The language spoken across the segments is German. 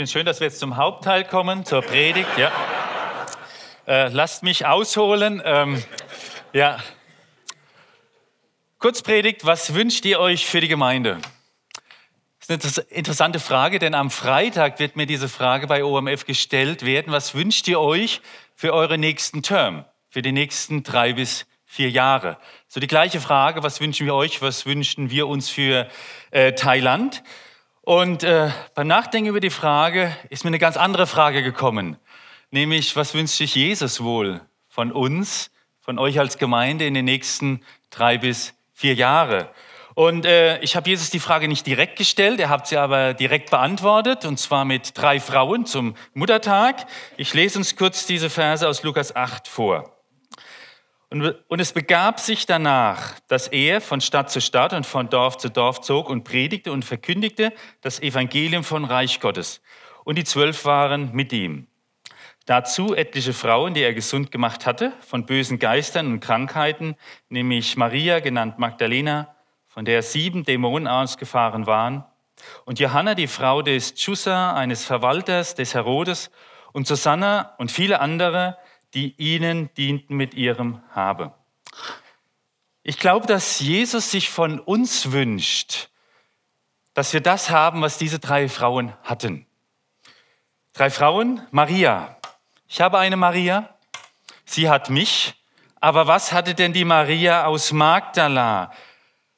finde es schön, dass wir jetzt zum Hauptteil kommen, zur Predigt. Ja. Äh, lasst mich ausholen. Ähm, ja. Kurzpredigt, was wünscht ihr euch für die Gemeinde? Das ist eine interessante Frage, denn am Freitag wird mir diese Frage bei OMF gestellt werden. Was wünscht ihr euch für eure nächsten Term, für die nächsten drei bis vier Jahre? So die gleiche Frage, was wünschen wir euch, was wünschen wir uns für äh, Thailand? Und äh, beim Nachdenken über die Frage ist mir eine ganz andere Frage gekommen, nämlich was wünscht sich Jesus wohl von uns, von euch als Gemeinde in den nächsten drei bis vier Jahre? Und äh, ich habe Jesus die Frage nicht direkt gestellt, er hat sie aber direkt beantwortet, und zwar mit drei Frauen zum Muttertag. Ich lese uns kurz diese Verse aus Lukas 8 vor. Und, es begab sich danach, dass er von Stadt zu Stadt und von Dorf zu Dorf zog und predigte und verkündigte das Evangelium von Reich Gottes. Und die Zwölf waren mit ihm. Dazu etliche Frauen, die er gesund gemacht hatte, von bösen Geistern und Krankheiten, nämlich Maria, genannt Magdalena, von der sieben Dämonen ausgefahren waren, und Johanna, die Frau des Chusa, eines Verwalters des Herodes, und Susanna und viele andere, die ihnen dienten mit ihrem Habe. Ich glaube, dass Jesus sich von uns wünscht, dass wir das haben, was diese drei Frauen hatten. Drei Frauen, Maria. Ich habe eine Maria, sie hat mich, aber was hatte denn die Maria aus Magdala,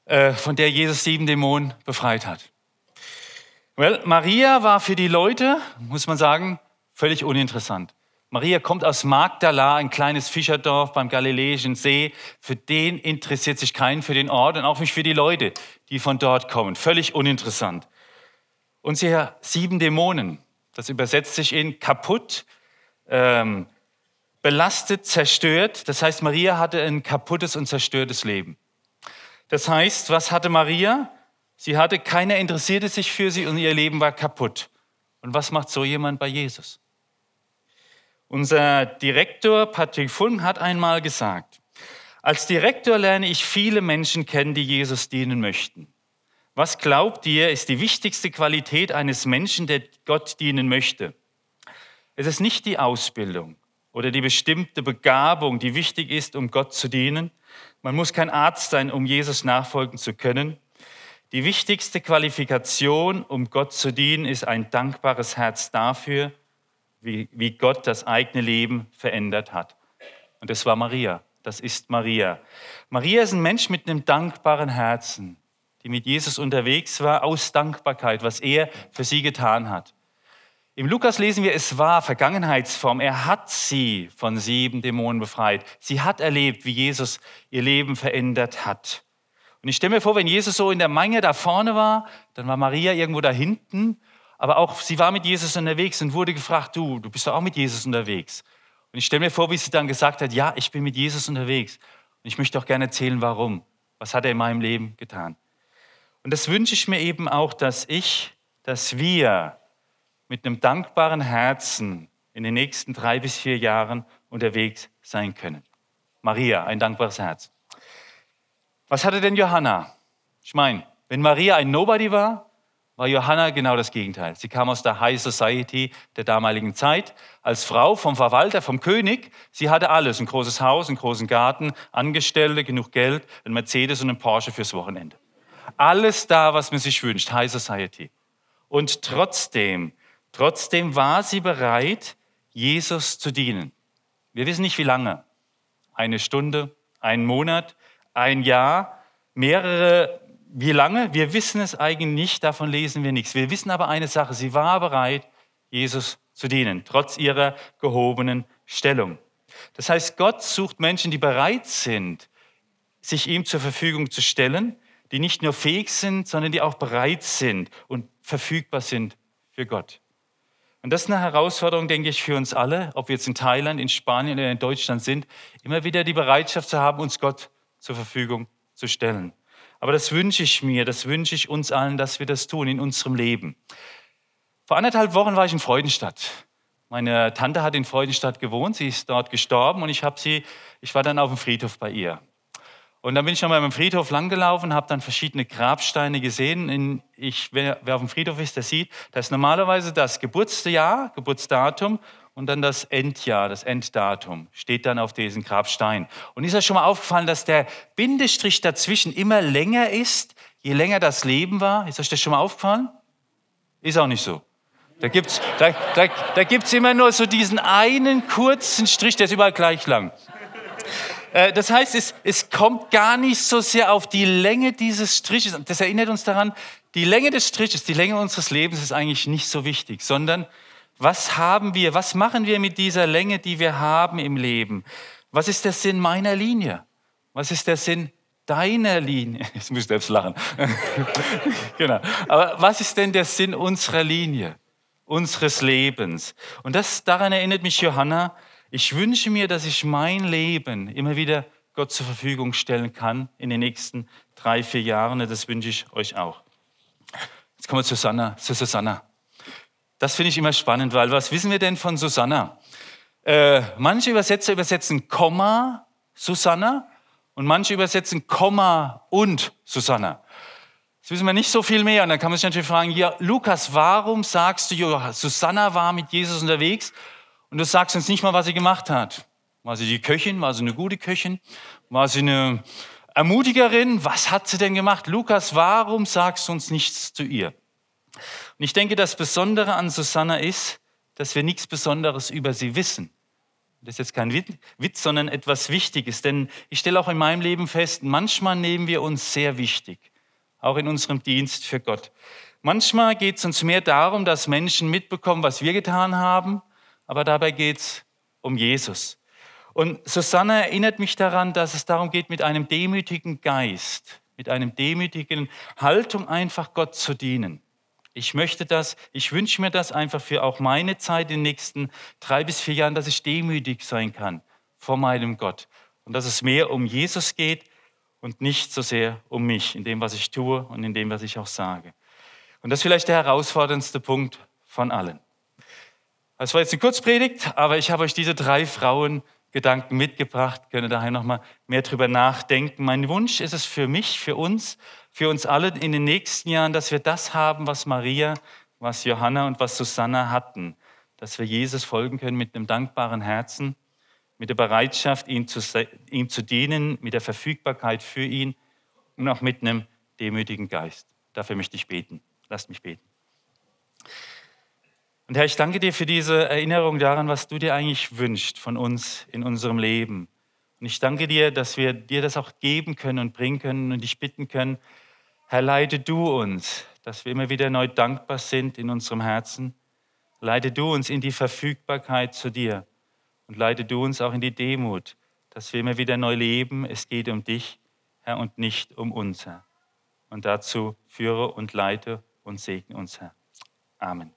äh, von der Jesus sieben Dämonen befreit hat? Well, Maria war für die Leute, muss man sagen, völlig uninteressant. Maria kommt aus Magdala, ein kleines Fischerdorf beim Galiläischen See. Für den interessiert sich keinen, für den Ort und auch nicht für die Leute, die von dort kommen. Völlig uninteressant. Und sie hat sieben Dämonen. Das übersetzt sich in kaputt, ähm, belastet, zerstört. Das heißt, Maria hatte ein kaputtes und zerstörtes Leben. Das heißt, was hatte Maria? Sie hatte, keiner interessierte sich für sie und ihr Leben war kaputt. Und was macht so jemand bei Jesus? Unser Direktor Patrick Funk hat einmal gesagt, als Direktor lerne ich viele Menschen kennen, die Jesus dienen möchten. Was glaubt ihr, ist die wichtigste Qualität eines Menschen, der Gott dienen möchte? Es ist nicht die Ausbildung oder die bestimmte Begabung, die wichtig ist, um Gott zu dienen. Man muss kein Arzt sein, um Jesus nachfolgen zu können. Die wichtigste Qualifikation, um Gott zu dienen, ist ein dankbares Herz dafür, wie, wie Gott das eigene Leben verändert hat. Und das war Maria. Das ist Maria. Maria ist ein Mensch mit einem dankbaren Herzen, die mit Jesus unterwegs war, aus Dankbarkeit, was er für sie getan hat. Im Lukas lesen wir, es war Vergangenheitsform. Er hat sie von sieben Dämonen befreit. Sie hat erlebt, wie Jesus ihr Leben verändert hat. Und ich stelle mir vor, wenn Jesus so in der Menge da vorne war, dann war Maria irgendwo da hinten aber auch sie war mit Jesus unterwegs und wurde gefragt, du, du bist doch auch mit Jesus unterwegs. Und ich stelle mir vor, wie sie dann gesagt hat, ja, ich bin mit Jesus unterwegs. Und ich möchte auch gerne erzählen, warum. Was hat er in meinem Leben getan? Und das wünsche ich mir eben auch, dass ich, dass wir mit einem dankbaren Herzen in den nächsten drei bis vier Jahren unterwegs sein können. Maria, ein dankbares Herz. Was hatte denn Johanna? Ich meine, wenn Maria ein Nobody war, war Johanna genau das Gegenteil. Sie kam aus der High Society der damaligen Zeit als Frau vom Verwalter, vom König. Sie hatte alles, ein großes Haus, einen großen Garten, Angestellte, genug Geld, ein Mercedes und ein Porsche fürs Wochenende. Alles da, was man sich wünscht, High Society. Und trotzdem, trotzdem war sie bereit, Jesus zu dienen. Wir wissen nicht, wie lange. Eine Stunde, ein Monat, ein Jahr, mehrere wie lange? Wir wissen es eigentlich nicht, davon lesen wir nichts. Wir wissen aber eine Sache, sie war bereit, Jesus zu dienen, trotz ihrer gehobenen Stellung. Das heißt, Gott sucht Menschen, die bereit sind, sich ihm zur Verfügung zu stellen, die nicht nur fähig sind, sondern die auch bereit sind und verfügbar sind für Gott. Und das ist eine Herausforderung, denke ich, für uns alle, ob wir jetzt in Thailand, in Spanien oder in Deutschland sind, immer wieder die Bereitschaft zu haben, uns Gott zur Verfügung zu stellen. Aber das wünsche ich mir, das wünsche ich uns allen, dass wir das tun in unserem Leben. Vor anderthalb Wochen war ich in Freudenstadt. Meine Tante hat in Freudenstadt gewohnt, sie ist dort gestorben und ich habe sie, ich war dann auf dem Friedhof bei ihr. Und dann bin ich nochmal beim Friedhof langgelaufen, habe dann verschiedene Grabsteine gesehen. Ich, wer, wer auf dem Friedhof ist, der sieht, da ist normalerweise das Geburtsjahr, Geburtsdatum und dann das Endjahr, das Enddatum, steht dann auf diesen Grabstein. Und ist euch schon mal aufgefallen, dass der Bindestrich dazwischen immer länger ist, je länger das Leben war? Ist euch das schon mal aufgefallen? Ist auch nicht so. Da gibt es da, da, da gibt's immer nur so diesen einen kurzen Strich, der ist überall gleich lang. Äh, das heißt, es, es kommt gar nicht so sehr auf die Länge dieses Striches. Das erinnert uns daran, die Länge des Striches, die Länge unseres Lebens ist eigentlich nicht so wichtig, sondern was haben wir, was machen wir mit dieser Länge, die wir haben im Leben? Was ist der Sinn meiner Linie? Was ist der Sinn deiner Linie? Jetzt muss ich selbst lachen. genau. Aber was ist denn der Sinn unserer Linie, unseres Lebens? Und das, daran erinnert mich Johanna, ich wünsche mir, dass ich mein Leben immer wieder Gott zur Verfügung stellen kann in den nächsten drei, vier Jahren. Das wünsche ich euch auch. Jetzt kommen wir zu Susanna. Zu Susanna. Das finde ich immer spannend, weil was wissen wir denn von Susanna? Äh, manche Übersetzer übersetzen Komma Susanna und manche übersetzen Komma und Susanna. Das wissen wir nicht so viel mehr. Und dann kann man sich natürlich fragen, ja, Lukas, warum sagst du, Susanna war mit Jesus unterwegs und du sagst uns nicht mal, was sie gemacht hat. War sie die Köchin? War sie eine gute Köchin? War sie eine Ermutigerin? Was hat sie denn gemacht? Lukas, warum sagst du uns nichts zu ihr? Und ich denke, das Besondere an Susanna ist, dass wir nichts Besonderes über sie wissen. Das ist jetzt kein Witz, sondern etwas Wichtiges. Denn ich stelle auch in meinem Leben fest, manchmal nehmen wir uns sehr wichtig, auch in unserem Dienst für Gott. Manchmal geht es uns mehr darum, dass Menschen mitbekommen, was wir getan haben, aber dabei geht es um Jesus. Und Susanne erinnert mich daran, dass es darum geht, mit einem demütigen Geist, mit einem demütigen Haltung einfach Gott zu dienen. Ich möchte das, ich wünsche mir das einfach für auch meine Zeit in den nächsten drei bis vier Jahren, dass ich demütig sein kann vor meinem Gott. Und dass es mehr um Jesus geht und nicht so sehr um mich, in dem, was ich tue und in dem, was ich auch sage. Und das ist vielleicht der herausforderndste Punkt von allen. Das war jetzt eine Kurzpredigt, aber ich habe euch diese drei Frauen Gedanken mitgebracht, könnt ihr daher nochmal mehr drüber nachdenken. Mein Wunsch ist es für mich, für uns, für uns alle in den nächsten Jahren, dass wir das haben, was Maria, was Johanna und was Susanna hatten, dass wir Jesus folgen können mit einem dankbaren Herzen, mit der Bereitschaft, ihm zu, ihm zu dienen, mit der Verfügbarkeit für ihn und auch mit einem demütigen Geist. Dafür möchte ich beten. Lasst mich beten. Und Herr, ich danke dir für diese Erinnerung daran, was du dir eigentlich wünschst von uns in unserem Leben. Und ich danke dir, dass wir dir das auch geben können und bringen können und dich bitten können, Herr, leite du uns, dass wir immer wieder neu dankbar sind in unserem Herzen. Leite du uns in die Verfügbarkeit zu dir und leite du uns auch in die Demut, dass wir immer wieder neu leben. Es geht um dich, Herr, und nicht um uns, Herr. Und dazu führe und leite und segne uns, Herr. Amen.